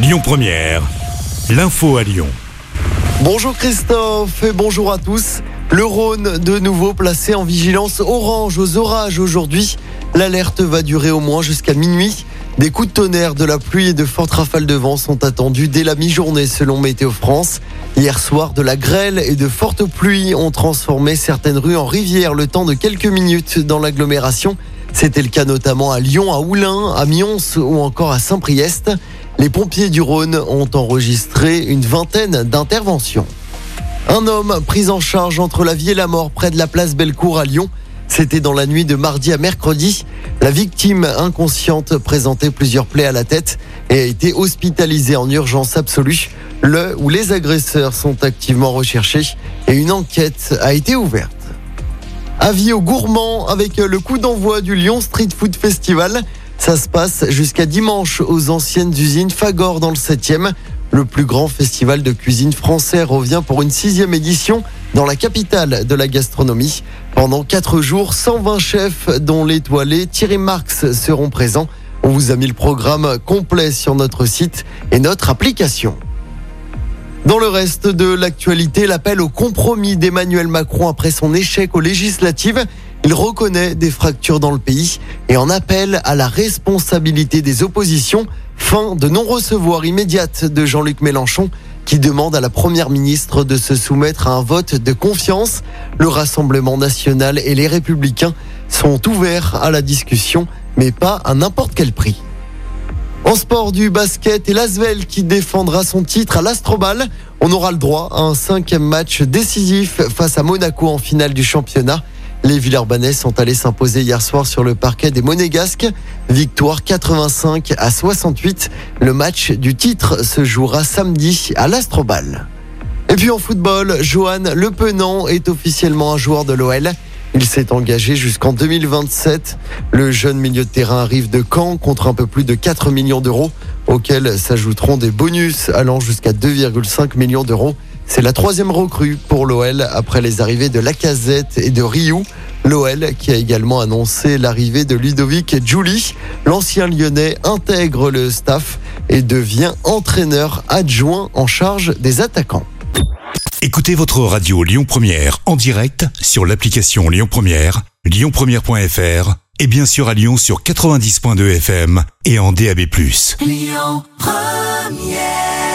Lyon Première, l'info à Lyon. Bonjour Christophe et bonjour à tous. Le Rhône de nouveau placé en vigilance orange aux orages aujourd'hui. L'alerte va durer au moins jusqu'à minuit. Des coups de tonnerre, de la pluie et de fortes rafales de vent sont attendus dès la mi-journée selon Météo France. Hier soir, de la grêle et de fortes pluies ont transformé certaines rues en rivières le temps de quelques minutes dans l'agglomération. C'était le cas notamment à Lyon, à Oulin, à Mions ou encore à Saint-Priest. Les pompiers du Rhône ont enregistré une vingtaine d'interventions. Un homme pris en charge entre la vie et la mort près de la place Bellecour à Lyon. C'était dans la nuit de mardi à mercredi. La victime inconsciente présentait plusieurs plaies à la tête et a été hospitalisée en urgence absolue. Le ou les agresseurs sont activement recherchés et une enquête a été ouverte. Avis aux gourmands avec le coup d'envoi du Lyon Street Food Festival. Ça se passe jusqu'à dimanche aux anciennes usines Fagor dans le 7e. Le plus grand festival de cuisine français revient pour une sixième édition dans la capitale de la gastronomie. Pendant quatre jours, 120 chefs, dont l'étoilé Thierry Marx, seront présents. On vous a mis le programme complet sur notre site et notre application. Dans le reste de l'actualité, l'appel au compromis d'Emmanuel Macron après son échec aux législatives. Il reconnaît des fractures dans le pays et en appelle à la responsabilité des oppositions. Fin de non-recevoir immédiate de Jean-Luc Mélenchon qui demande à la première ministre de se soumettre à un vote de confiance. Le Rassemblement national et les républicains sont ouverts à la discussion, mais pas à n'importe quel prix. En sport du basket et l'Asvel qui défendra son titre à l'Astrobal. On aura le droit à un cinquième match décisif face à Monaco en finale du championnat. Les Villeurbanais sont allés s'imposer hier soir sur le parquet des Monégasques. Victoire 85 à 68. Le match du titre se jouera samedi à l'Astrobal. Et puis en football, Johan Le Penant est officiellement un joueur de l'OL. Il s'est engagé jusqu'en 2027. Le jeune milieu de terrain arrive de Caen contre un peu plus de 4 millions d'euros, auxquels s'ajouteront des bonus allant jusqu'à 2,5 millions d'euros. C'est la troisième recrue pour l'OL après les arrivées de Lacazette et de Rioux. L'OL qui a également annoncé l'arrivée de Ludovic Giuli. L'ancien lyonnais intègre le staff et devient entraîneur adjoint en charge des attaquants. Écoutez votre radio Lyon Première en direct sur l'application Lyon Première, lyonpremière.fr et bien sûr à Lyon sur 90.2 FM et en DAB+. Lyon Première